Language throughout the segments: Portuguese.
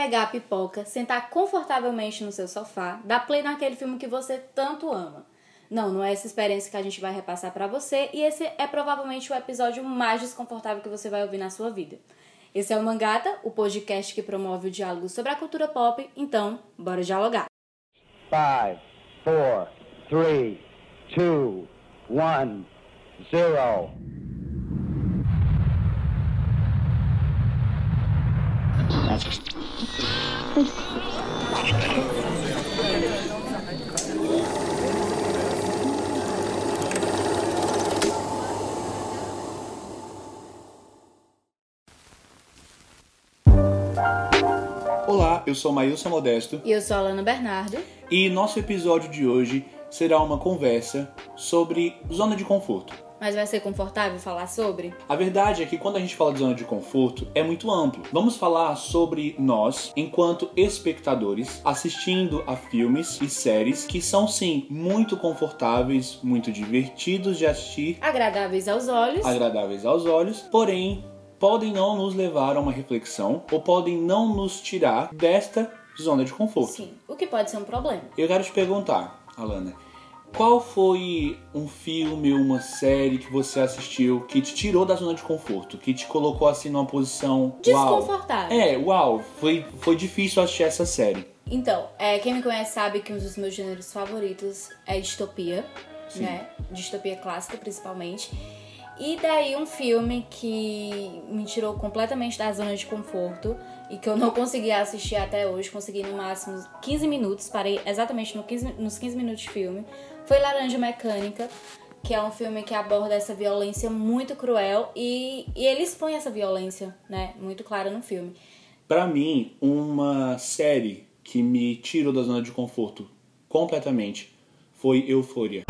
pegar a pipoca, sentar confortavelmente no seu sofá, dar play naquele filme que você tanto ama. Não, não é essa experiência que a gente vai repassar para você e esse é provavelmente o episódio mais desconfortável que você vai ouvir na sua vida. Esse é o Mangata, o podcast que promove o diálogo sobre a cultura pop, então, bora dialogar. 5, 4, 3, 2, 1, 0. Olá, eu sou Maílson Modesto E eu sou a Alana Bernardo. e nosso episódio de hoje será uma conversa sobre zona de conforto. Mas vai ser confortável falar sobre? A verdade é que quando a gente fala de zona de conforto é muito amplo. Vamos falar sobre nós, enquanto espectadores, assistindo a filmes e séries que são sim muito confortáveis, muito divertidos de assistir, Agradáveis aos olhos. agradáveis aos olhos, porém podem não nos levar a uma reflexão ou podem não nos tirar desta zona de conforto. Sim, o que pode ser um problema. Eu quero te perguntar, Alana, qual foi um filme, uma série que você assistiu que te tirou da zona de conforto, que te colocou assim numa posição uau? Desconfortável. É, uau, foi, foi difícil assistir essa série. Então, é, quem me conhece sabe que um dos meus gêneros favoritos é distopia, Sim. né? Distopia clássica, principalmente. E daí um filme que me tirou completamente da zona de conforto e que eu não consegui assistir até hoje, consegui no máximo 15 minutos, parei exatamente no 15 nos 15 minutos de filme, foi Laranja Mecânica, que é um filme que aborda essa violência muito cruel e, e ele expõe essa violência, né, muito clara no filme. Pra mim, uma série que me tirou da zona de conforto completamente foi Euforia.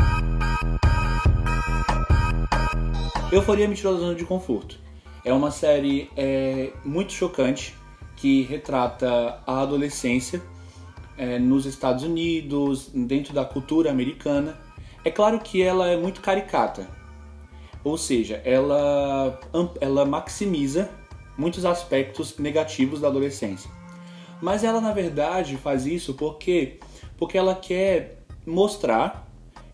Euforia me tirou da zona de conforto. É uma série é, muito chocante que retrata a adolescência é, nos Estados Unidos, dentro da cultura americana. É claro que ela é muito caricata, ou seja, ela, ela maximiza muitos aspectos negativos da adolescência. Mas ela, na verdade, faz isso porque, porque ela quer mostrar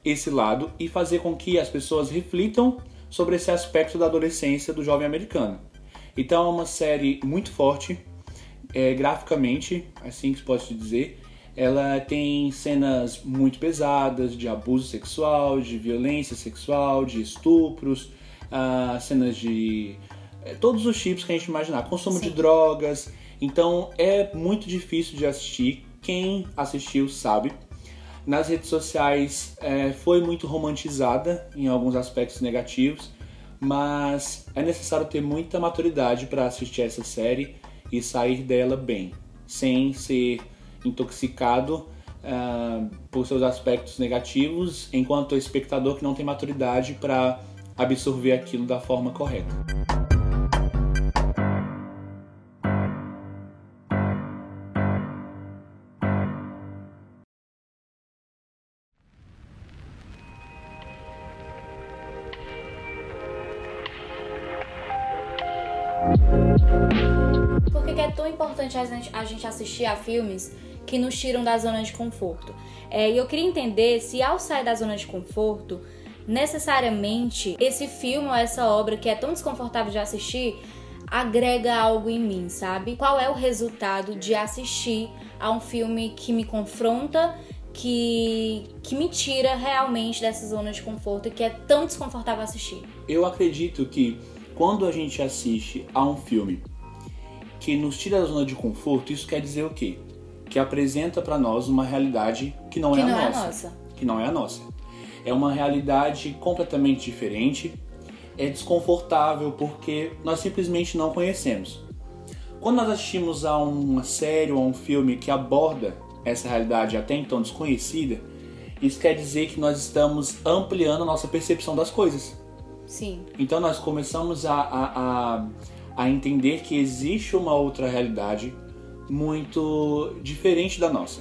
esse lado e fazer com que as pessoas reflitam sobre esse aspecto da adolescência do jovem americano. Então é uma série muito forte, é, graficamente, assim que se pode dizer. Ela tem cenas muito pesadas de abuso sexual, de violência sexual, de estupros, ah, cenas de é, todos os tipos que a gente imaginar, consumo de Sim. drogas. Então é muito difícil de assistir. Quem assistiu sabe. Nas redes sociais é, foi muito romantizada em alguns aspectos negativos, mas é necessário ter muita maturidade para assistir essa série e sair dela bem, sem ser intoxicado ah, por seus aspectos negativos, enquanto espectador que não tem maturidade para absorver aquilo da forma correta. Por que é tão importante a gente assistir a filmes que nos tiram da zona de conforto? É, e eu queria entender se ao sair da zona de conforto, necessariamente esse filme ou essa obra que é tão desconfortável de assistir agrega algo em mim, sabe? Qual é o resultado de assistir a um filme que me confronta, que, que me tira realmente dessa zona de conforto e que é tão desconfortável assistir? Eu acredito que quando a gente assiste a um filme que nos tira da zona de conforto, isso quer dizer o quê? Que apresenta pra nós uma realidade que não, Que é, a não é a nossa, nossa. Que não é a nossa. É uma realidade completamente diferente, é desconfortável porque nós simplesmente não conhecemos. Quando nós assistimos a uma série ou a um filme que aborda essa realidade até então desconhecida, isso quer dizer que nós estamos ampliando a nossa percepção das coisas. Sim. Então nós começamos a, a, a, a entender que existe uma outra realidade muito diferente da nossa.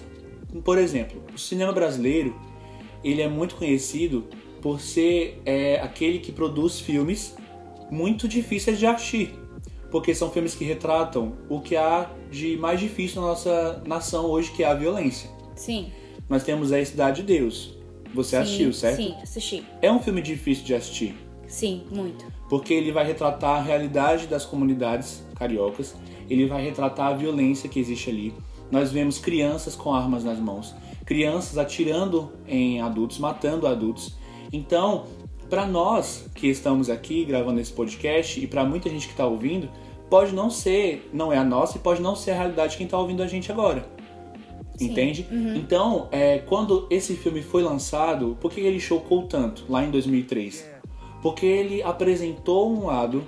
Por exemplo, o cinema brasileiro ele é muito conhecido por ser é, aquele que produz filmes muito difíceis de assistir. porque são filmes que retratam o que há de mais difícil na nossa nação hoje, que é a violência. Sim. Nós temos a Cidade de Deus. Você sim, assistiu, certo? Sim, assisti. É um filme difícil de assistir, Sim, muito. porque ele vai retratar a realidade das comunidades cariocas, ele vai retratar a violência que existe ali. Nós vemos crianças com armas nas mãos, crianças atirando em adultos, matando adultos. Então, para nós que estamos aqui gravando esse podcast e para muita gente que está ouvindo, pode não ser, não é a nossa e pode não ser a realidade de quem está ouvindo a gente agora. Sim. Entende? Uhum. Então, é, quando esse filme foi lançado, por que ele chocou tanto lá em 2003? Porque ele apresentou um lado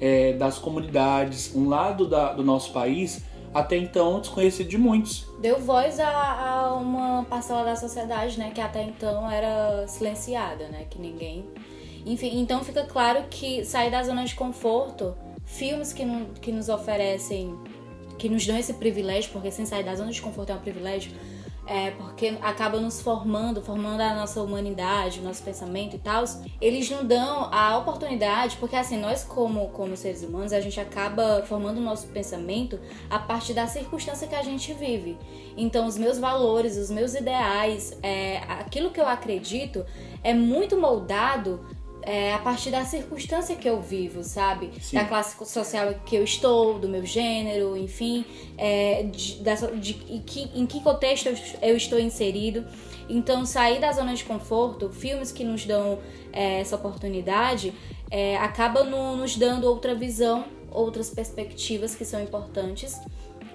é, das comunidades, um lado da- do nosso país até então desconhecido de muitos. Deu voz a, a uma parcela da sociedade, né, que até então era silenciada, né, que ninguém... Enfim, então fica claro que sair da zona de conforto, filmes que, que nos oferecem, que nos dão esse privilégio, porque sem sair da zona de conforto é um privilégio, é porque acaba nos formando, formando a nossa humanidade, o nosso pensamento e tal, eles não dão a oportunidade, porque assim, nós como, como seres humanos, a gente acaba formando o nosso pensamento a partir da circunstância que a gente vive. Então, os meus valores, os meus ideais, é, aquilo que eu acredito é muito moldado é, a partir da circunstância que eu vivo, sabe? Sim. Da classe social que eu estou, do meu gênero, enfim, é, de, dessa- de- em, que, em que contexto eu, eu estou inserido. Então, sair da zona de conforto, filmes que nos dão é, essa oportunidade, é, acaba no- nos dando outra visão, outras perspectivas que são importantes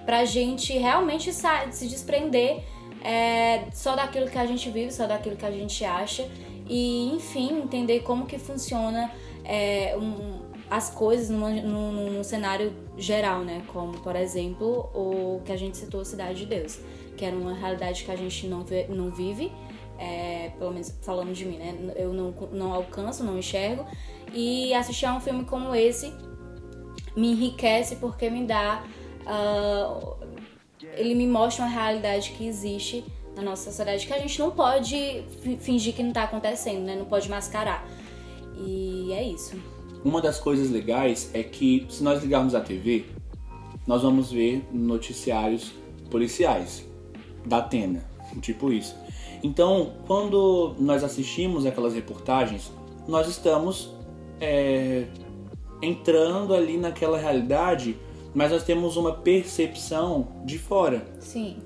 pra gente realmente se desprender é, só daquilo que a gente vive, só daquilo que a gente acha e, enfim, entender como que funciona é, um- as coisas numa- num, num- cenário geral, né? Como, por exemplo, o que a gente citou, Cidade de Deus, que era uma realidade que a gente não, vê- não vive, é, pelo menos falando de mim, né? Eu não, não alcanço, não enxergo, e assistir a um filme como esse me enriquece porque me dá. ah, ele me mostra uma realidade que existe na nossa sociedade que a gente não pode fi- fingir que não tá acontecendo, né? Não pode mascarar. E é isso. Uma das coisas legais é que se nós ligarmos a TV, nós vamos ver noticiários policiais da Atena, tipo isso. Então, quando nós assistimos aquelas reportagens, nós estamos é, entrando ali naquela realidade, mas nós temos uma percepção de fora. Sim.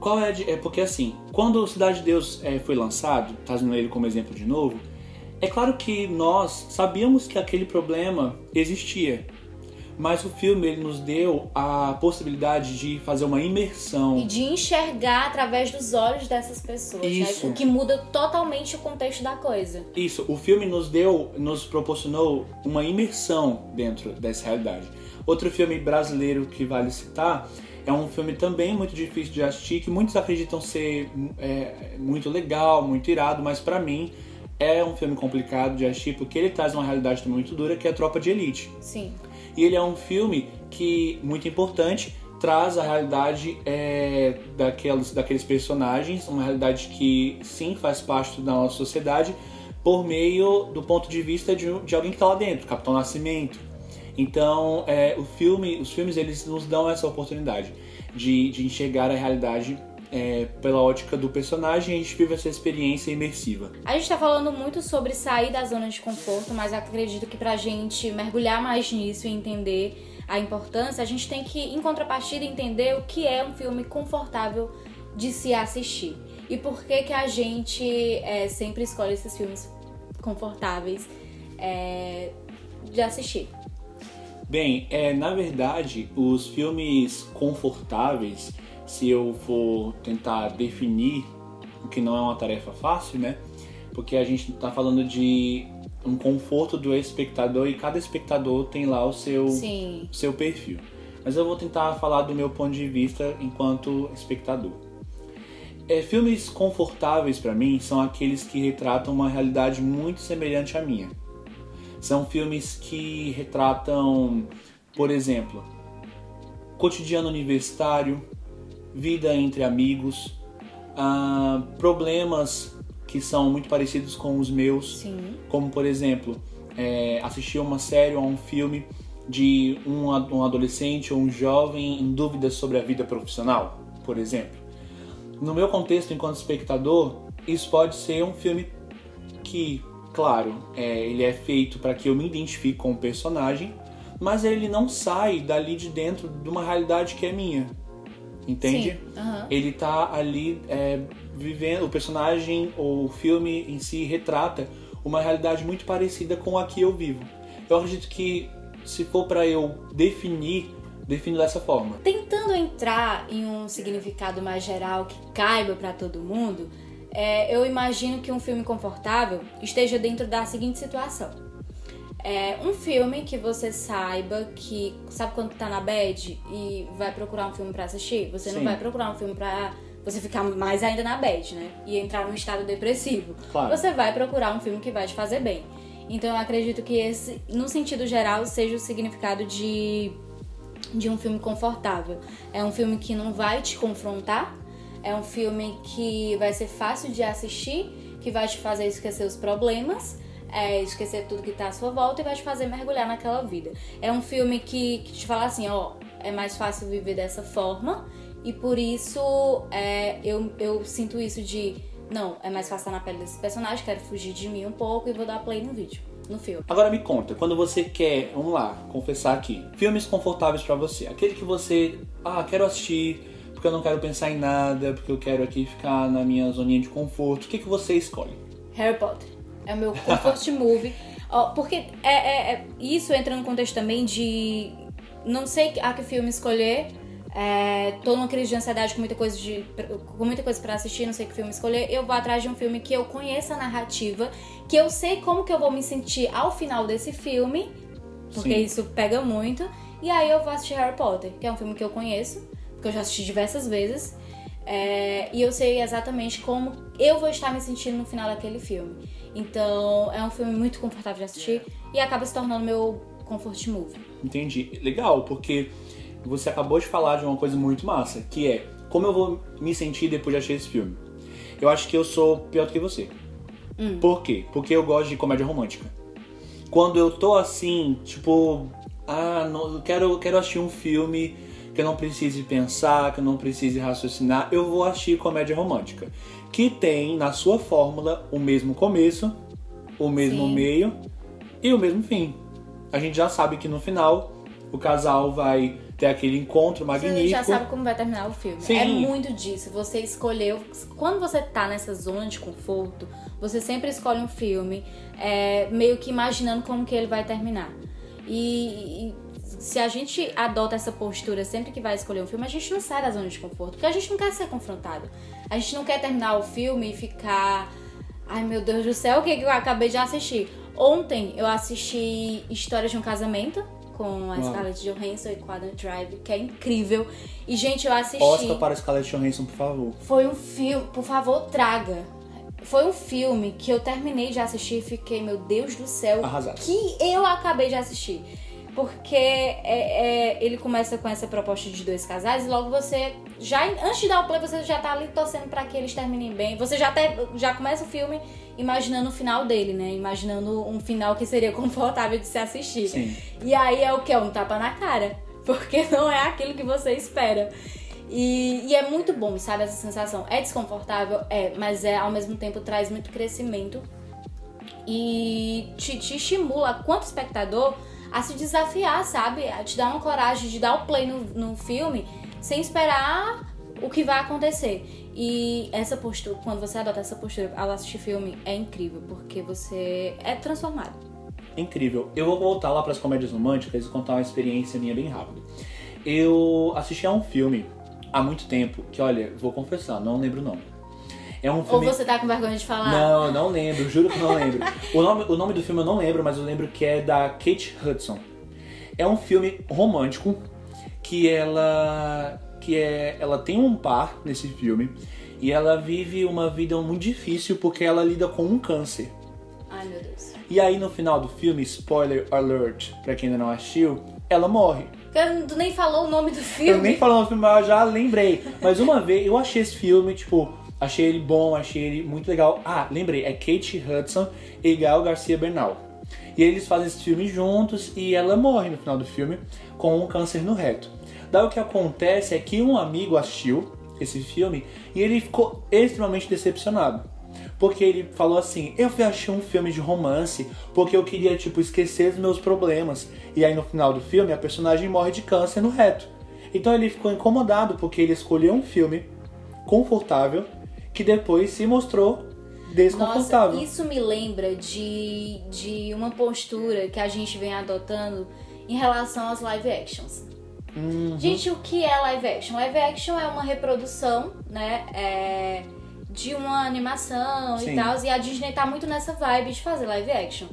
Qual é, di- é porque assim, quando o Cidade de Deus é, foi lançado, trazendo ele como exemplo de novo, é claro que nós sabíamos que aquele problema existia, mas o filme ele nos deu a possibilidade de fazer uma imersão. E de enxergar através dos olhos dessas pessoas, Isso. né? O que muda totalmente o contexto da coisa. Isso, o filme nos deu, nos proporcionou uma imersão dentro dessa realidade. Outro filme brasileiro que vale citar é um filme também muito difícil de assistir, que muitos acreditam ser é, muito legal, muito irado, mas pra mim é um filme complicado de assistir porque ele traz uma realidade também muito dura, que é a Tropa de Elite. Sim. E ele é um filme que, muito importante, traz a realidade é, daqueles, daqueles personagens, uma realidade que sim faz parte da nossa sociedade, por meio do ponto de vista de, de alguém que está lá dentro, Capitão Nascimento. Então, é, o filme, os filmes eles nos dão essa oportunidade de, de enxergar a realidade é, pela ótica do personagem e a gente vive essa experiência imersiva. A gente tá falando muito sobre sair da zona de conforto, mas acredito que pra gente mergulhar mais nisso e entender a importância, a gente tem que, em contrapartida, entender o que é um filme confortável de se assistir. E por que que a gente é, sempre escolhe esses filmes confortáveis é, de assistir. Bem, é, na verdade, os filmes confortáveis, se eu for tentar definir, o que não é uma tarefa fácil, né? Porque a gente tá falando de um conforto do espectador e cada espectador tem lá o seu, Sim. seu perfil. Mas eu vou tentar falar do meu ponto de vista enquanto espectador. É, filmes confortáveis para mim são aqueles que retratam uma realidade muito semelhante à minha. São filmes que retratam, por exemplo, cotidiano universitário, vida entre amigos, ah, problemas que são muito parecidos com os meus, Sim. como por exemplo, é, assistir uma série ou um filme de um, um adolescente ou um jovem em dúvidas sobre a vida profissional, por exemplo. No meu contexto, enquanto espectador, isso pode ser um filme que, claro, é, ele é feito para que eu me identifique com o personagem, mas ele não sai dali de dentro de uma realidade que é minha. Entende? Aham. Ele tá ali é, vivendo, o personagem ou o filme em si retrata uma realidade muito parecida com a que eu vivo. Eu acredito que se for para eu definir, defino dessa forma. Tentando entrar em um significado mais geral que caiba pra todo mundo, é, eu imagino que um filme confortável esteja dentro da seguinte situação. É um filme que você saiba que. Sabe quando tá na bad e vai procurar um filme pra assistir? Você não Sim. vai procurar um filme pra você ficar mais ainda na bad, né? E entrar num estado depressivo. Claro. Você vai procurar um filme que vai te fazer bem. Então eu acredito que esse, no sentido geral, seja o significado de de um filme confortável. É um filme que não vai te confrontar, é um filme que vai ser fácil de assistir, que vai te fazer esquecer os problemas, é, esquecer tudo que tá à sua volta e vai te fazer mergulhar naquela vida. É um filme que, que te fala assim, ó, é mais fácil viver dessa forma e por isso é, eu, eu sinto isso de, não, é mais fácil estar na pele desse personagem, quero fugir de mim um pouco e vou dar play no vídeo, no filme. Agora me conta, quando você quer, vamos lá, confessar aqui, filmes confortáveis pra você, aquele que você, ah, quero assistir porque eu não quero pensar em nada, porque eu quero aqui ficar na minha zoninha de conforto, o que, que você escolhe? Harry Potter. É o meu comfort movie. Ó, porque é, é- é- isso entra no contexto também de não sei a que filme escolher. É, tô numa crise de ansiedade com muita coisa de com muita coisa para assistir, não sei que filme escolher. Eu vou atrás de um filme que eu conheça a narrativa, que eu sei como que eu vou me sentir ao final desse filme, porque Sim. isso pega muito. E aí eu vou assistir Harry Potter, que é um filme que eu conheço, porque eu já assisti diversas vezes. É, e eu sei exatamente como eu vou estar me sentindo no final daquele filme. Então é um filme muito confortável de assistir e acaba se tornando meu comfort movie. Entendi. Legal, porque você acabou de falar de uma coisa muito massa, que é como eu vou me sentir depois de assistir esse filme. Eu acho que eu sou pior do que você. Por quê? Porque eu gosto de comédia romântica. Quando eu tô assim, tipo, ah, não, quero, quero assistir um filme que eu não precise pensar, que eu não precise raciocinar, eu vou assistir comédia romântica. Que tem na sua fórmula o mesmo começo, o mesmo Sim. meio e o mesmo fim. A gente já sabe que no final o casal vai ter aquele encontro magnífico. Você já sabe como vai terminar o filme. Sim. É muito disso. Você escolheu. Quando você tá nessa zona de conforto, você sempre escolhe um filme, é, meio que imaginando como que ele vai terminar. E, e se a gente adota essa postura sempre que vai escolher um filme, a gente não sai da zona de conforto, porque a gente não quer ser confrontado. A gente não quer terminar o filme e ficar. Ai meu Deus do céu, o que, que eu acabei de assistir? Ontem eu assisti História de um Casamento com a. Scarlett Johansson e com a Adam Drive, que é incrível. E, gente, eu assisti. Oscar para Scarlett Johansson, por favor. Foi um filme, por favor, traga. Foi um filme que eu terminei de assistir e fiquei, meu Deus do céu, Arrasado. que eu acabei de assistir. Porque é, é, ele começa com essa proposta de dois casais e logo você, já antes de dar o play, você já tá ali torcendo pra que eles terminem bem. Você já, até, já começa o filme imaginando o final dele, né? Imaginando um final que seria confortável de se assistir. Sim. E aí é o que? Um tapa na cara. Porque não é aquilo que você espera. E, e é muito bom, sabe, essa sensação. É desconfortável? É, mas é ao mesmo tempo traz muito crescimento e te, te estimula, quanto espectador, a se desafiar, sabe? A te dar uma coragem de dar o play no, no filme sem esperar o que vai acontecer. E essa postura, quando você adota essa postura ao assistir filme, é incrível, porque você é transformado. Incrível. Eu vou voltar lá para as comédias românticas e contar uma experiência minha bem rápido. Eu assisti a um filme há muito tempo que, olha, vou confessar, não lembro o nome. É um Ou filme. você tá com vergonha de falar? Não, eu não lembro, juro que não lembro. O nome, o nome do filme eu não lembro, mas eu lembro que é da Kate Hudson. É um filme romântico que ela que é ela tem um par nesse filme e ela vive uma vida muito difícil porque ela lida com um câncer. Ai, meu Deus. E aí no final do filme, spoiler alert, pra quem ainda não assistiu, ela morre. Tu nem falou o nome do filme. Eu nem falando no filme, mas eu já lembrei. Mas uma vez eu achei esse filme, tipo, achei ele bom, achei ele muito legal. Ah, lembrei, é Kate Hudson e Gal Garcia Bernal. E eles fazem esse filme juntos e ela morre no final do filme com um câncer no reto. Daí o que acontece é que um amigo assistiu esse filme e ele ficou extremamente decepcionado. Porque ele falou assim: Eu fui assistir um filme de romance porque eu queria, tipo, esquecer dos meus problemas. E aí no final do filme a personagem morre de câncer no reto. Então ele ficou incomodado porque ele escolheu um filme confortável que depois se mostrou desconfortável. Nossa, isso me lembra de, de uma postura que a gente vem adotando em relação às live actions. Uhum. Gente, o que é live action? Live action é uma reprodução, né? É, de uma animação Sim. e tal. E a Disney tá muito nessa vibe de fazer live action.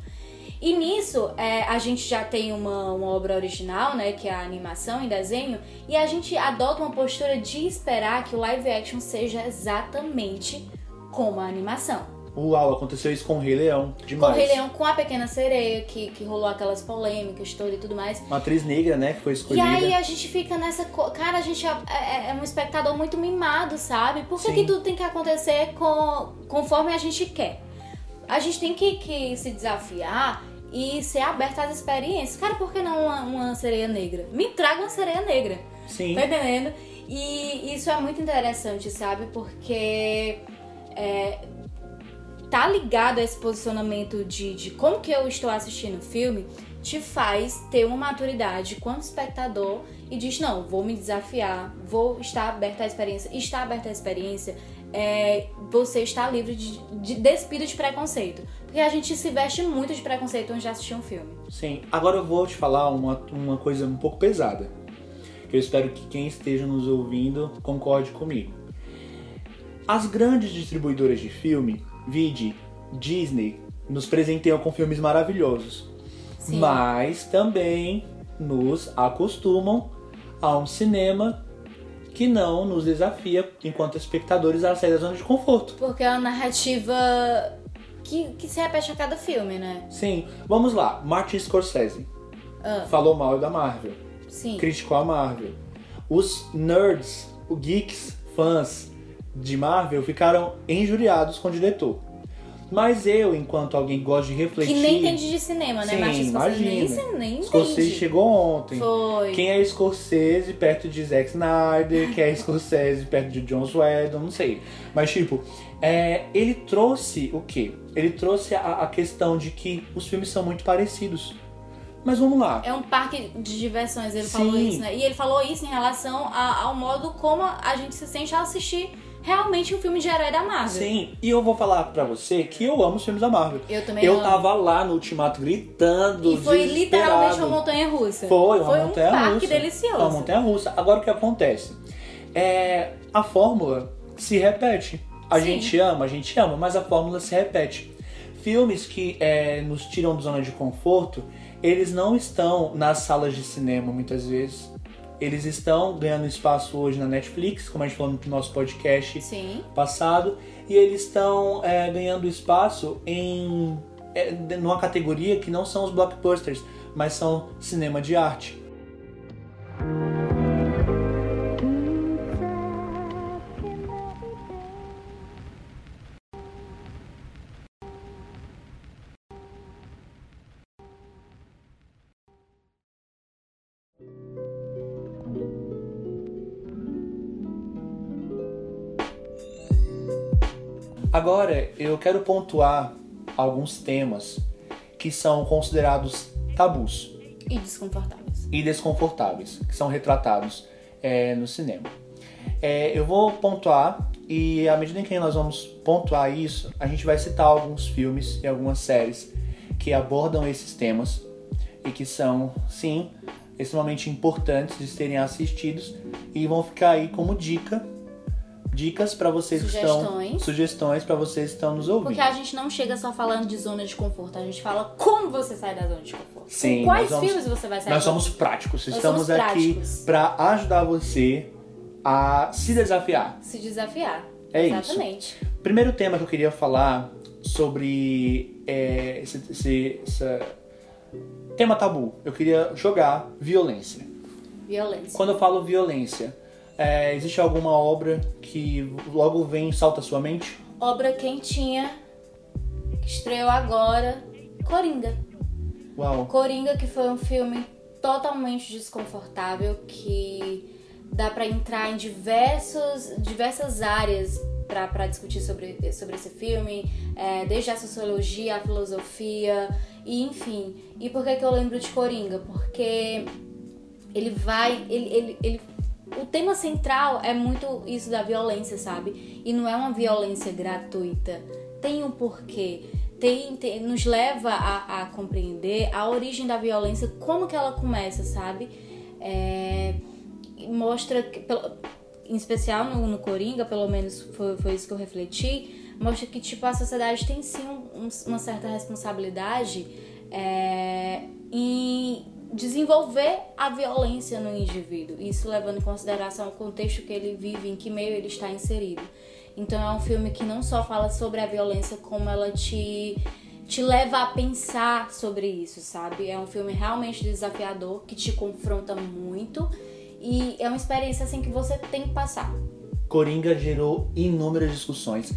E nisso, é, a gente já tem uma, uma obra original, né? Que é a animação em desenho. E a gente adota uma postura de esperar que o live action seja exatamente como a animação. Uau, aconteceu isso com o Rei Leão. Com o Demais. Rei Leão, com a Pequena Sereia, que, que rolou aquelas polêmicas todas e tudo mais. Uma atriz negra, né, que foi E escolhida. aí a gente fica nessa. co- Cara, a gente é, é- é um espectador muito mimado, sabe? Por que, que tudo tem que acontecer com, conforme a gente quer? A gente tem que, que se desafiar e ser aberto às experiências. Cara, por que não uma, uma sereia negra? Me traga uma sereia negra. Sim. Tá entendendo? E isso é muito interessante, sabe? Porque é, tá ligado a esse posicionamento de, de como que eu estou assistindo o filme te faz ter uma maturidade quanto espectador e diz, não, vou me desafiar, vou estar aberto à experiência. Estar aberto à experiência é você está livre de, de despido de preconceito. Porque a gente se veste muito de preconceito antes de assistir um filme. Sim. Agora eu vou te falar uma, uma coisa um pouco pesada. Que eu espero que quem esteja nos ouvindo concorde comigo. As grandes distribuidoras de filme, vide Disney, nos presenteiam com filmes maravilhosos. Sim. Mas também nos acostumam a um cinema que não nos desafia, enquanto espectadores, a sair da zona de conforto. Porque é uma narrativa que, que se repete a cada filme, né? Sim, vamos lá. Martin Scorsese Ah, falou mal da Marvel. sim. criticou a Marvel. Os nerds, os geeks, fãs de Marvel ficaram injuriados com o diretor. Mas eu, enquanto alguém que gosta de refletir. Que nem entende de cinema, né? Sim, Martin Scorsese nem, imagina. nem Scorsese entende. chegou ontem. Foi. Quem é Scorsese perto de Zack Snyder? Quem é Scorsese perto de John Whedon? Não sei. Mas, tipo, é, ele trouxe o quê? Ele trouxe a, a questão de que os filmes são muito parecidos. Mas vamos lá. É um parque de diversões, ele Sim. falou isso, né? E ele falou isso em relação a- ao modo como a gente se sente ao assistir realmente um filme de herói da Marvel. Sim, e eu vou falar pra você que eu amo os filmes da Marvel. Eu também Eu amo. tava lá no Ultimato gritando. E foi literalmente uma montanha russa. Foi uma foi montanha um parque russa. delicioso. Uma montanha russa. Agora o que acontece? É, a fórmula se repete. A Sim. gente ama, a gente ama, mas a fórmula se repete. Filmes que é, nos tiram da zona de conforto, eles não estão nas salas de cinema muitas vezes. Eles estão ganhando espaço hoje na Netflix, como a gente falou no nosso podcast Sim. passado e eles estão é, ganhando espaço em é, numa categoria que não são os blockbusters, mas são cinema de arte. Eu quero pontuar alguns temas que são considerados tabus E desconfortáveis. e desconfortáveis que são retratados é, no cinema. É, eu vou pontuar e à medida em que nós vamos pontuar isso, a gente vai citar alguns filmes e algumas séries que abordam esses temas e que são, sim, extremamente importantes de serem assistidos e vão ficar aí como dica, dicas para vocês que estão Sugestões. sugestões para vocês que estão nos ouvindo. Porque a gente não chega só falando de zona de conforto, a gente fala como você sai da zona de conforto. Sim, Com quais vamos- filmes você vai sair Nós da zona somos práticos, Nós estamos somos aqui para ajudar você a se desafiar. Se desafiar. É isso. Exatamente. Primeiro tema que eu queria falar sobre é, esse, esse- essa- tema tabu. Eu queria jogar violência. Violência. Quando eu falo violência, é, existe alguma obra que logo vem e salta à sua mente? Obra quentinha, que estreou agora, Coringa. Uau. Coringa, que foi um filme totalmente desconfortável, que dá pra entrar em diversos, diversas áreas pra pra discutir sobre, sobre esse filme, é, desde a sociologia, a filosofia, e enfim. E por que, que eu lembro de Coringa? Porque ele vai. Ele, ele, ele, o tema central é muito isso da violência, sabe? E não é uma violência gratuita. Tem um porquê. Tem, tem- nos leva a, a compreender a origem da violência, como que ela começa, sabe? É, mostra, que, pelo- em especial no, no Coringa, pelo menos foi, foi isso que eu refleti, mostra que tipo, a sociedade tem sim um- um- uma certa responsabilidade é, em desenvolver a violência no indivíduo, isso levando em consideração o contexto que ele vive, em que meio ele está inserido. Então é um filme que não só fala sobre a violência, como ela te, te leva a pensar sobre isso, sabe? É um filme realmente desafiador, que te confronta muito e é uma experiência assim que você tem que passar. Coringa gerou inúmeras discussões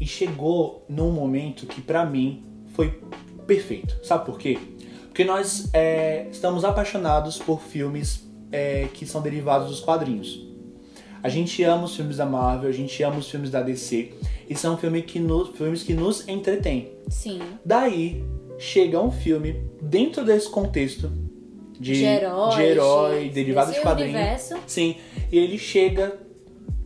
e chegou num momento que pra mim foi perfeito. Sabe por quê? Porque nós é, estamos apaixonados por filmes é, que são derivados dos quadrinhos. A gente ama os filmes da Marvel, a gente ama os filmes da DC e são filmes que nos, filmes que nos entretêm. Sim. Daí chega um filme dentro desse contexto de, De herói, de herói de- derivado de desse quadrinhos. universo. Sim, e ele chega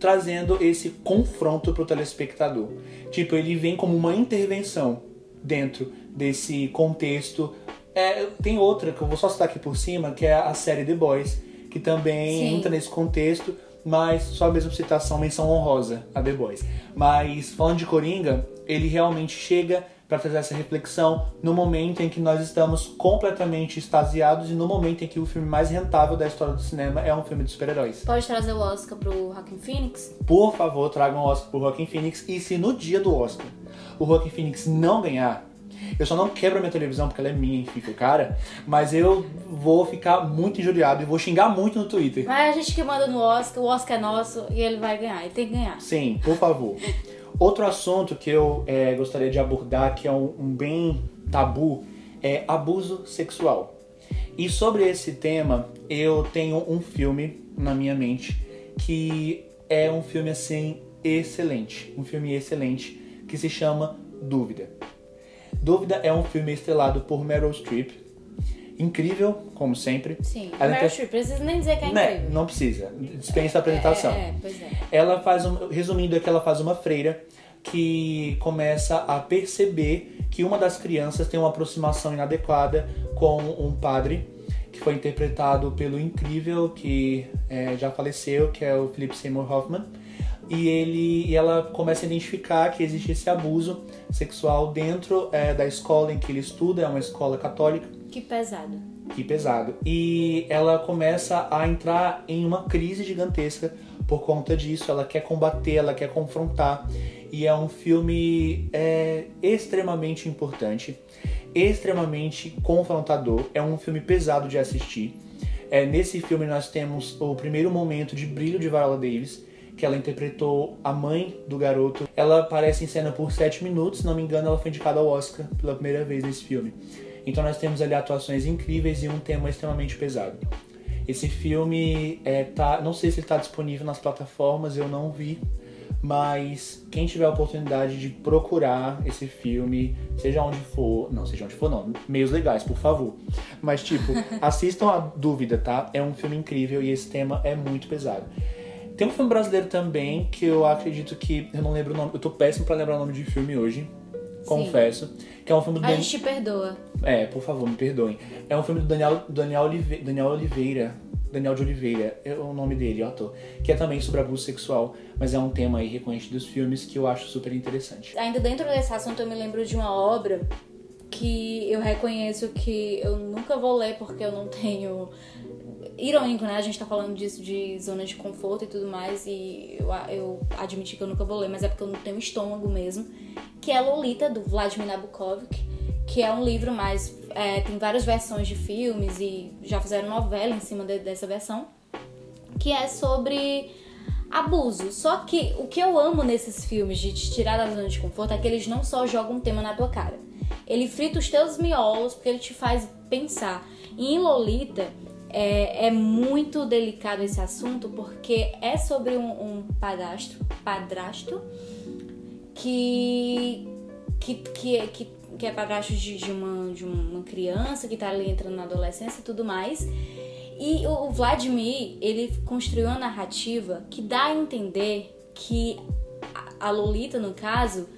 trazendo esse confronto pro telespectador. Tipo, ele vem como uma intervenção dentro desse contexto. É, tem outra que eu vou só citar aqui por cima, que é a série The Boys, que também Sim. entra nesse contexto, mas só mesmo citação, menção honrosa a The Boys. Mas falando de Coringa, ele realmente chega para trazer essa reflexão no momento em que nós estamos completamente extasiados e no momento em que o filme mais rentável da história do cinema é um filme de super-heróis. Pode trazer o Oscar pro Joaquin Phoenix? Por favor, tragam o Oscar pro Joaquin Phoenix. E se no dia do Oscar o Joaquin Phoenix não ganhar, eu só não quebro a minha televisão porque ela é minha, enfim, foi cara. Mas eu vou ficar muito injuriado e vou xingar muito no Twitter. Mas a gente que manda no Oscar, o Oscar é nosso e ele vai ganhar, ele tem que ganhar. Sim, por favor. Outro assunto que eu é, gostaria de abordar, que é um, um bem tabu, é abuso sexual. E sobre esse tema, eu tenho um filme na minha mente que é um filme assim excelente, um filme excelente que se chama Dúvida. Dúvida é um filme estrelado por Meryl Streep, incrível como sempre. Sim. Ela Meryl Streep, precisa nem dizer que é Né, incrível. não precisa, dispensa a apresentação. É, é, pois é. Ela faz um, resumindo é que ela faz uma freira que começa a perceber que uma das crianças tem uma aproximação inadequada com um padre que foi interpretado pelo incrível que é, já faleceu, que é o Philip Seymour Hoffman. E ele e ela começa a identificar que existe esse abuso sexual dentro é, da escola em que ele estuda, é uma escola católica. Que pesado. Que pesado. E ela começa a entrar em uma crise gigantesca por conta disso. Ela quer combater, ela quer confrontar. E é um filme é, extremamente importante, extremamente confrontador. É um filme pesado de assistir. É, nesse filme nós temos o primeiro momento de brilho de Viola Davis, que ela interpretou a mãe do garoto. Ela aparece em cena por 7 minutos, se não me engano, ela foi indicada ao Oscar pela primeira vez nesse filme. Então nós temos ali atuações incríveis e um tema extremamente pesado. Esse filme é, tá, não sei se ele está disponível nas plataformas, eu não vi, mas quem tiver a oportunidade de procurar esse filme, seja onde for, não, seja onde for não, meios legais, por favor. Mas tipo, assistam a Dúvida, tá? É um filme incrível e esse tema é muito pesado. Tem um filme brasileiro também que eu acredito que eu não lembro o nome, eu tô péssimo pra lembrar o nome de filme hoje. Confesso, que é um filme do A Dan- gente te perdoa. é, por favor, me perdoem. É um filme do Daniel, Daniel, Olive, Daniel Oliveira. Daniel de Oliveira, é o nome dele, o ator. Que é também sobre abuso sexual, mas é um tema aí recorrente dos filmes que eu acho super interessante. Ainda dentro desse assunto, eu me lembro de uma obra que eu reconheço que eu nunca vou ler porque eu não tenho. Irônico, né? A gente tá falando disso de zona de conforto e tudo mais, e eu, eu admiti que eu nunca vou ler, mas é porque eu não tenho estômago mesmo. Que é Lolita, do Vladimir Nabokov, que é um livro mais. é, tem várias versões de filmes e já fizeram novela em cima de- dessa versão, que é sobre abuso. Só que o que eu amo nesses filmes de te tirar da zona de conforto é que eles não só jogam um tema na tua cara. ele frita os teus miolos porque ele te faz pensar. E em Lolita é, é muito delicado esse assunto porque é sobre um, um padrasto, padrasto que, que, que, que, que é padrasto de, de, uma, de uma criança que tá ali entrando na adolescência e tudo mais. E o Vladimir, ele construiu uma narrativa que dá a entender que a Lolita, no caso,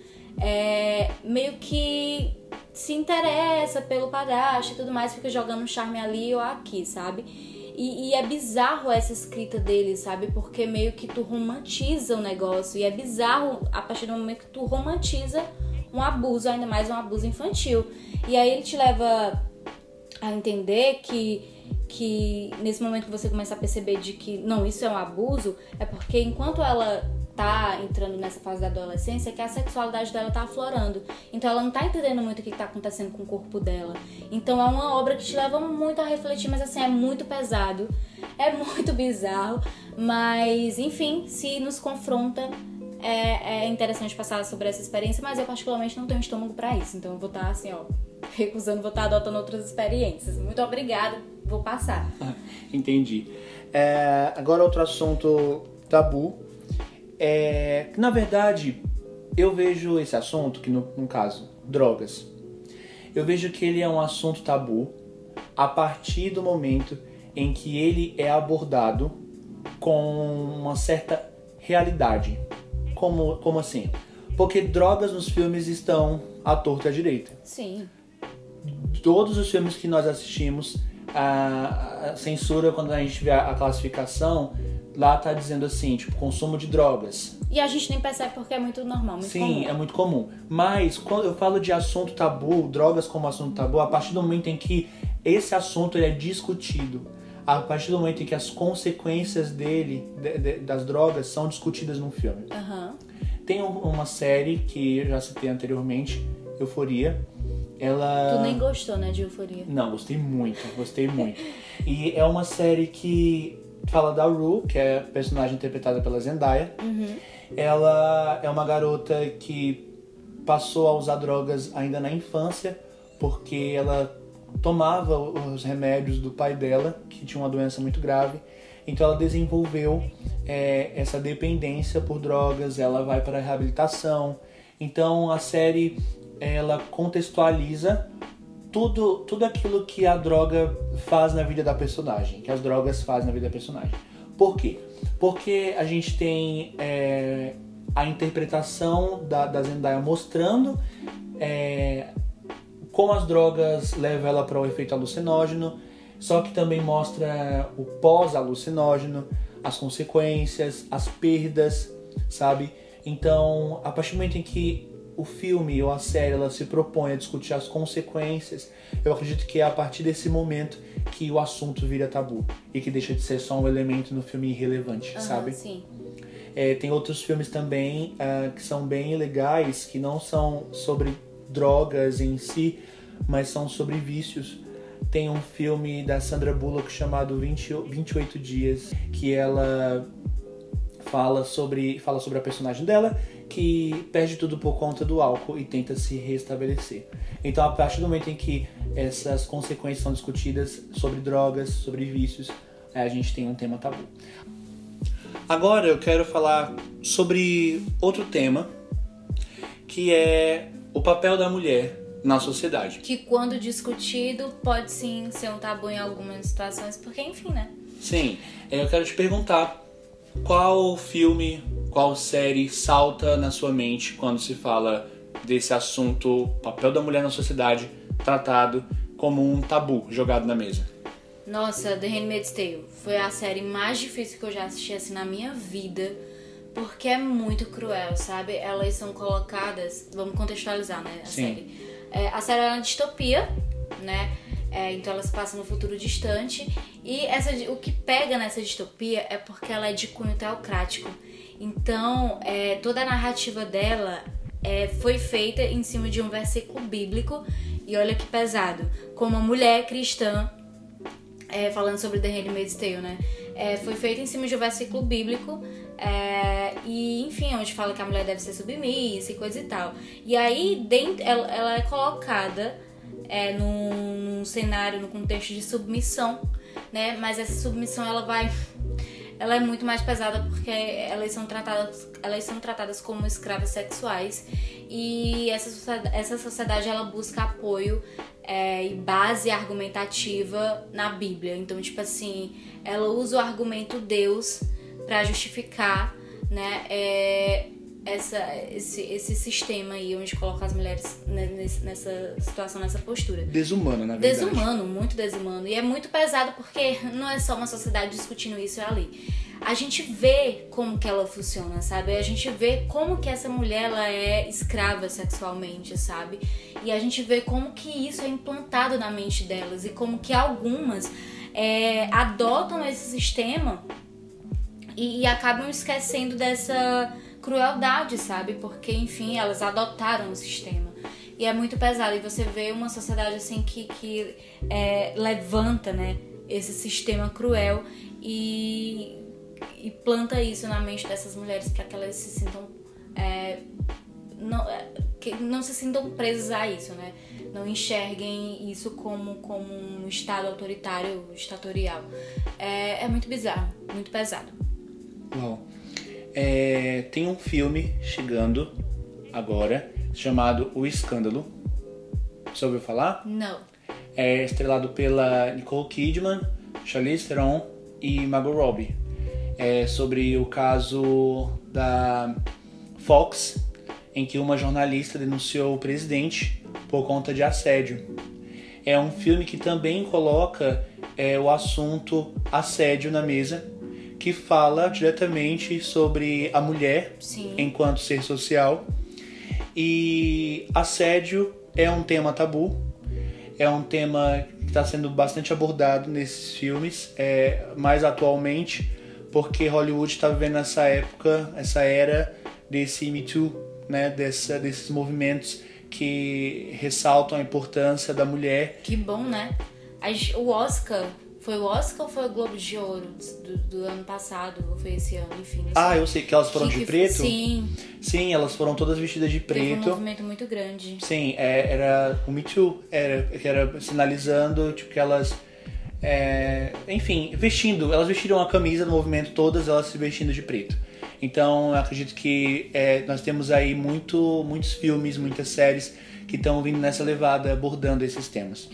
é meio que se interessa pelo padrasto e tudo mais, fica jogando um charme ali ou aqui, sabe? E, e, é bizarro essa escrita dele, sabe? Porque meio que tu romantiza o negócio. E é bizarro a partir do momento que tu romantiza um abuso, ainda mais um abuso infantil. E aí ele te leva a entender que que nesse momento que você começa a perceber de que não, isso é um abuso, é porque enquanto ela tá entrando nessa fase da adolescência, que a sexualidade dela tá aflorando. Então ela não tá entendendo muito o que tá acontecendo com o corpo dela. Então é uma obra que te leva muito a refletir, mas assim, é muito pesado, é muito bizarro, mas enfim, se nos confronta é, é interessante passar sobre essa experiência, mas eu particularmente não tenho estômago para isso, então eu vou estar tá, assim, ó, recusando, vou estar tá adotando outras experiências. Muito obrigada vou passar. Entendi. É, agora outro assunto tabu. É, na verdade, eu vejo esse assunto, que no, no caso, drogas, eu vejo que ele é um assunto tabu a partir do momento em que ele é abordado com uma certa realidade. Como, como assim? Porque drogas nos filmes estão à torta à direita. Sim. Todos os filmes que nós assistimos a, censura, quando a gente vê a, a classificação, lá tá dizendo assim, tipo, consumo de drogas. E a gente nem percebe porque é muito normal, muito Sim, comum. é muito comum. Mas quando eu falo de assunto tabu, drogas como assunto tabu, a partir do momento em que esse assunto é discutido, a partir do momento em que as consequências dele, de, de, das drogas, são discutidas num filme. Uhum. Tem uma série que eu já citei anteriormente, Euforia, ela. Tu nem gostou, né, de Euforia? Não, gostei muito, gostei muito. e é uma série que fala da Rue, que é a personagem interpretada pela Zendaya. Uhum. Ela é uma garota que passou a usar drogas ainda na infância, porque ela tomava os remédios do pai dela, que tinha uma doença muito grave. Então ela desenvolveu é, essa dependência por drogas, ela vai para a reabilitação. Então a série ela contextualiza tudo, tudo aquilo que a droga faz na vida da personagem, que as drogas fazem na vida da personagem. Por quê? Porque a gente tem é, a interpretação da, da Zendaya mostrando é, como as drogas levam ela para o efeito alucinógeno, só que também mostra o pós-alucinógeno, as consequências, as perdas, sabe? Então, a partir do momento em que o filme ou a série ela se propõe a discutir as consequências, eu acredito que é a partir desse momento que o assunto vira tabu e que deixa de ser só um elemento no filme irrelevante, uhum, sabe? Sim. É, tem outros filmes também uh, que são bem legais, que não são sobre drogas em si, mas são sobre vícios. Tem um filme da Sandra Bullock chamado 20, 28 Dias, que ela fala sobre, fala sobre a personagem dela que perde tudo por conta do álcool e tenta se restabelecer. Então, a partir do momento em que essas consequências são discutidas sobre drogas, sobre vícios, a gente tem um tema tabu. Agora eu quero falar sobre outro tema, que é o papel da mulher na sociedade. Que quando discutido pode sim ser um tabu em algumas situações, porque enfim, né? Sim, eu quero te perguntar qual filme qual série salta na sua mente quando se fala desse assunto, papel da mulher na sociedade, tratado como um tabu jogado na mesa? Nossa, The Handmaid's Tale foi a série mais difícil que eu já assisti assim na minha vida, porque é muito cruel, sabe? Elas são colocadas, vamos contextualizar, né, a Sim. série. É, a série é uma distopia, né? É, então elas passam no futuro distante e essa, o que pega nessa distopia é porque ela é de cunho teocrático. Então, é, toda a narrativa dela é, foi feita em cima de um versículo bíblico. E olha que pesado. Como uma mulher cristã, é, falando sobre The Handmaid's Tale, né? É, foi feita em cima de um versículo bíblico É, e enfim, onde fala que a mulher deve ser submissa e coisa e tal. E aí dentro, ela, ela é colocada é, num, num cenário, no contexto de submissão, né? Mas essa submissão ela vai ela é muito mais pesada porque elas são tratadas, elas são tratadas como escravas sexuais e essa essa sociedade ela busca apoio é, e base argumentativa na Bíblia. Então, tipo assim, ela usa o argumento Deus para justificar, né, é, essa, esse, esse sistema aí onde coloca as mulheres nessa situação, nessa postura. Desumano, na verdade. Desumano, muito desumano. E é muito pesado porque não é só uma sociedade discutindo isso ali. A gente vê como que ela funciona, sabe? A gente vê como que essa mulher ela é escrava sexualmente, sabe? E a gente vê como que isso é implantado na mente delas e como que algumas é, adotam esse sistema e, e acabam esquecendo dessa crueldade, sabe? Porque, enfim, elas adotaram o sistema. E é muito pesado. E você vê uma sociedade assim que, que é, levanta, né? Esse sistema cruel e, e planta isso na mente dessas mulheres para que elas se sintam. É, não, é, que não se sintam presas a isso, né? Não enxerguem isso como, como um estado autoritário, estatorial. É, é muito bizarro, muito pesado. Uau. É, tem um filme chegando agora chamado O Escândalo. Você ouviu falar? Não. É estrelado pela Nicole Kidman, Charlize Theron e Margot Robbie. É sobre o caso da Fox, em que uma jornalista denunciou o presidente por conta de assédio. É um filme que também coloca é, o assunto assédio na mesa que fala diretamente sobre a mulher Sim. enquanto ser social. E assédio é um tema tabu, é um tema que está sendo bastante abordado nesses filmes, é, mais atualmente, porque Hollywood está vivendo essa época, essa era desse Me Too, né, dessa, desses movimentos que ressaltam a importância da mulher. Que bom, né? O Oscar foi o Oscar ou foi o Globo de Ouro do, do ano passado? Ou foi esse ano? Enfim. Ah, eu sei que elas foram que, de preto? Sim. Sim, elas foram todas vestidas de preto. Teve um movimento muito grande. Sim, é, era o Me Too, era, era sinalizando tipo, que elas. É, enfim, vestindo, elas vestiram a camisa do movimento, todas elas se vestindo de preto. Então, eu acredito que é, nós temos aí muito, muitos filmes, muitas séries que estão vindo nessa levada abordando esses temas.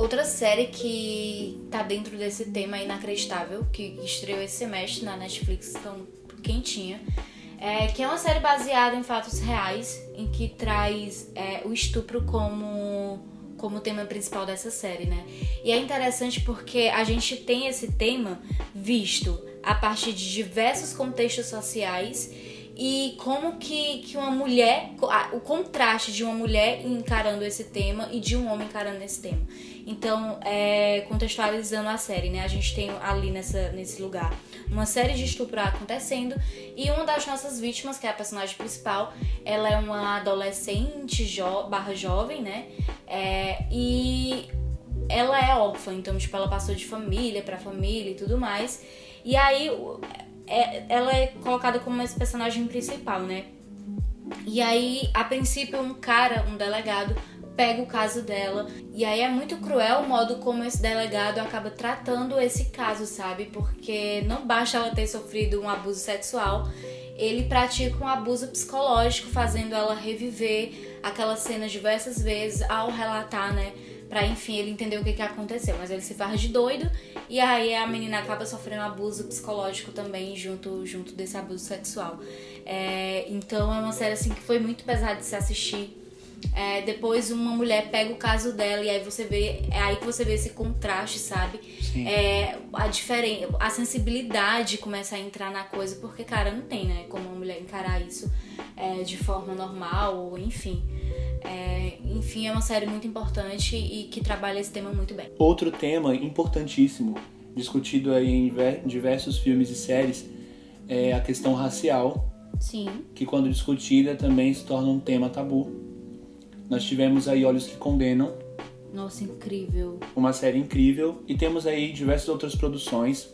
Outra série que tá dentro desse tema inacreditável, que estreou esse semestre na Netflix, tão quentinha, é, que é uma série baseada em fatos reais, em que traz é, o estupro como, como tema principal dessa série, né? E é interessante porque a gente tem esse tema visto a partir de diversos contextos sociais e como que, que uma mulher, o contraste de uma mulher encarando esse tema e de um homem encarando esse tema. Então, é, contextualizando a série, né? A gente tem ali nessa, nesse lugar uma série de estupro acontecendo e uma das nossas vítimas, que é a personagem principal, ela é uma adolescente jo barra jovem, né? É, e ela é órfã, então, tipo, ela passou de família para família e tudo mais. E aí, é, ela é colocada como esse personagem principal, né? E aí, a princípio, um cara, um delegado, pega o caso dela. E aí é muito cruel o modo como esse delegado acaba tratando esse caso, sabe? Porque não basta ela ter sofrido um abuso sexual, ele pratica um abuso psicológico, fazendo ela reviver aquela cena diversas vezes ao relatar, né? Pra enfim ele entender o que, que aconteceu. Mas ele se faz de doido e aí a menina acaba sofrendo abuso psicológico também junto, junto desse abuso sexual. É, então é uma série assim que foi muito pesada de se assistir é, depois uma mulher pega o caso dela e aí você vê é aí que você vê esse contraste sabe Sim. é, a diferença a sensibilidade começa a entrar na coisa porque cara não tem né como uma mulher encarar isso é, de forma normal ou enfim é, enfim é uma série muito importante e que trabalha esse tema muito bem outro tema importantíssimo discutido aí em diversos filmes e séries é a questão racial Sim. que quando discutida também se torna um tema tabu nós tivemos aí Olhos que Condenam. Nossa, incrível. Uma série incrível. E temos aí diversas outras produções.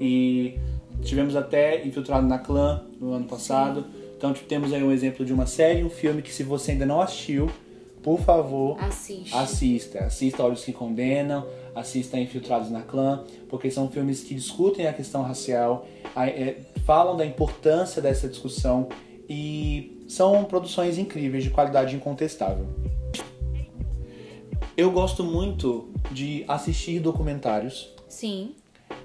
E Tivemos até Infiltrado na Clã no ano passado. Então tipo, temos aí um exemplo de uma série, um filme que se você ainda não assistiu, por favor, Assiste. assista. Assista Olhos que Condenam, assista Infiltrados na Clã, porque são filmes que discutem a questão racial, é, falam da importância dessa discussão e são produções incríveis, de qualidade incontestável. Eu gosto muito de assistir documentários. Sim.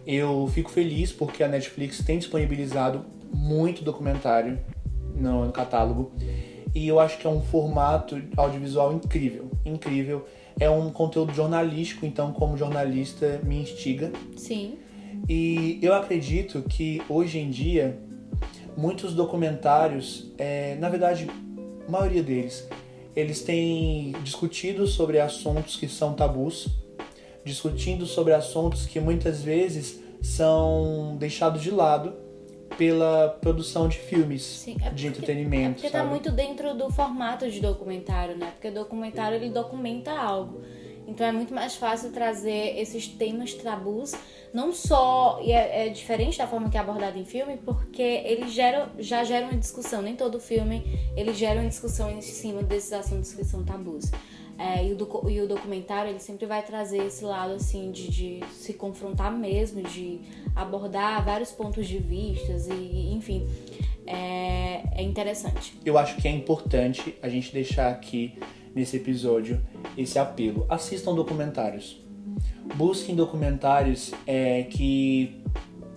Eu fico feliz porque a Netflix tem disponibilizado muito documentário no, catálogo. E eu acho que é um formato audiovisual incrível, incrível. É um conteúdo jornalístico, então como jornalista me instiga. Sim. E eu acredito que hoje em dia muitos documentários, é, na verdade, a maioria deles, eles têm discutido sobre assuntos que são tabus, discutindo sobre assuntos que muitas vezes são deixados de lado pela produção de filmes Sim. É de porque- entretenimento. É porque tá sabe? muito dentro do formato de documentário, né? Porque documentário ele documenta algo. Então é muito mais fácil trazer esses temas tabus, não só, e é, é diferente da forma que é abordado em filme, porque eles geram, já geram uma discussão, nem todo filme ele gera uma discussão em cima desses assuntos que são tabus. É, e, o e o documentário ele sempre vai trazer esse lado assim de, de se confrontar mesmo, de abordar vários pontos de vistas e enfim é, é interessante. eu acho que é importante a gente deixar aqui nesse episódio esse apelo. Assistam documentários. Busquem documentários é, que.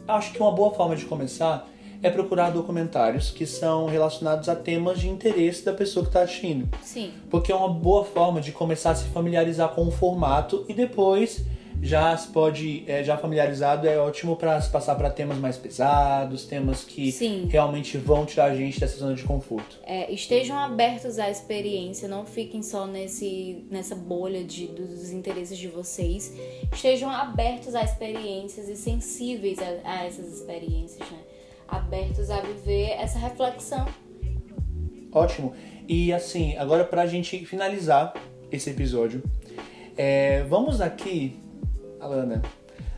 Acho que uma boa forma de começar é procurar documentários que são relacionados a temas de interesse da pessoa que está assistindo. Sim, Porque é uma boa forma de começar a se familiarizar com o formato e depois já se pode, é, já familiarizado, é ótimo para se passar para temas mais pesados, temas que Sim. realmente vão tirar a gente dessa zona de conforto. é, estejam abertos à experiência, não fiquem só nesse, nessa bolha de, dos interesses de vocês. Estejam abertos a experiências e sensíveis a, a essas experiências, né? Abertos a viver essa reflexão. Ótimo. E assim, agora pra gente finalizar esse episódio, é, vamos aqui, Alana,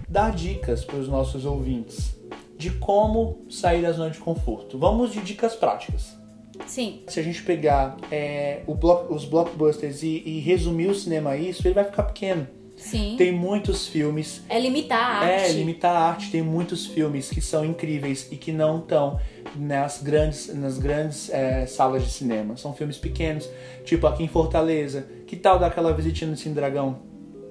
dar dicas para os nossos ouvintes de como sair da zona de conforto. Vamos de dicas práticas. Sim, Se a gente pegar é, o block- os blockbusters e, e resumir o cinema a isso, ele vai ficar pequeno. sim. Tem muitos filmes É limitar a arte. é, limitar a arte. Tem muitos filmes que são incríveis e que não estão nas grandes, nas grandes é, salas de cinema. São filmes pequenos, tipo aqui em Fortaleza. Que tal dar aquela visitinha no Cine Dragão?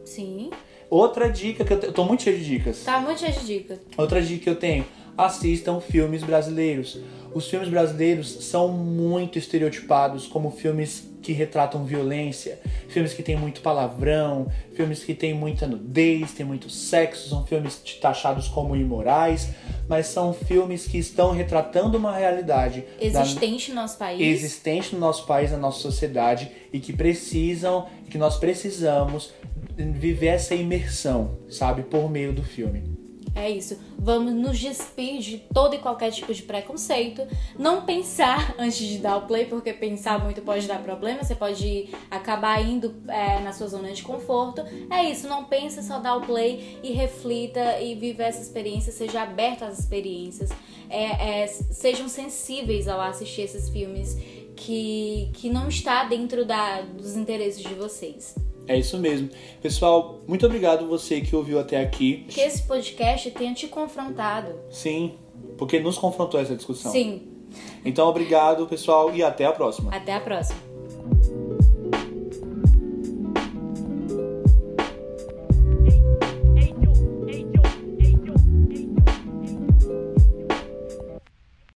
Sim. Outra dica que eu, te- eu tô muito cheio de dicas. Tá muito cheio de dica. Outra dica que eu tenho: assistam filmes brasileiros. Os filmes brasileiros são muito estereotipados como filmes que retratam violência, filmes que têm muito palavrão, filmes que têm muita nudez, tem muito sexo, são filmes taxados como imorais, mas são filmes que estão retratando uma realidade da- Existente no nosso país. existente no nosso país, na nossa sociedade e que precisam, que nós precisamos viver essa imersão, sabe, por meio do filme. É isso. Vamos nos despir de todo e qualquer tipo de preconceito. Não pensar antes de dar o play, porque pensar muito pode dar problema. Você pode acabar indo é, na sua zona de conforto. É isso. Não pense, só dá o play e reflita e vive essa experiência. Seja aberto às experiências. É, é, sejam sensíveis ao assistir esses filmes que, que não está dentro da, dos interesses de vocês. É isso mesmo. Pessoal, muito obrigado você que ouviu até aqui. Que esse podcast tenha te confrontado. Sim, porque nos confrontou essa discussão. Sim. Então, obrigado, pessoal, e até a próxima. Até a próxima.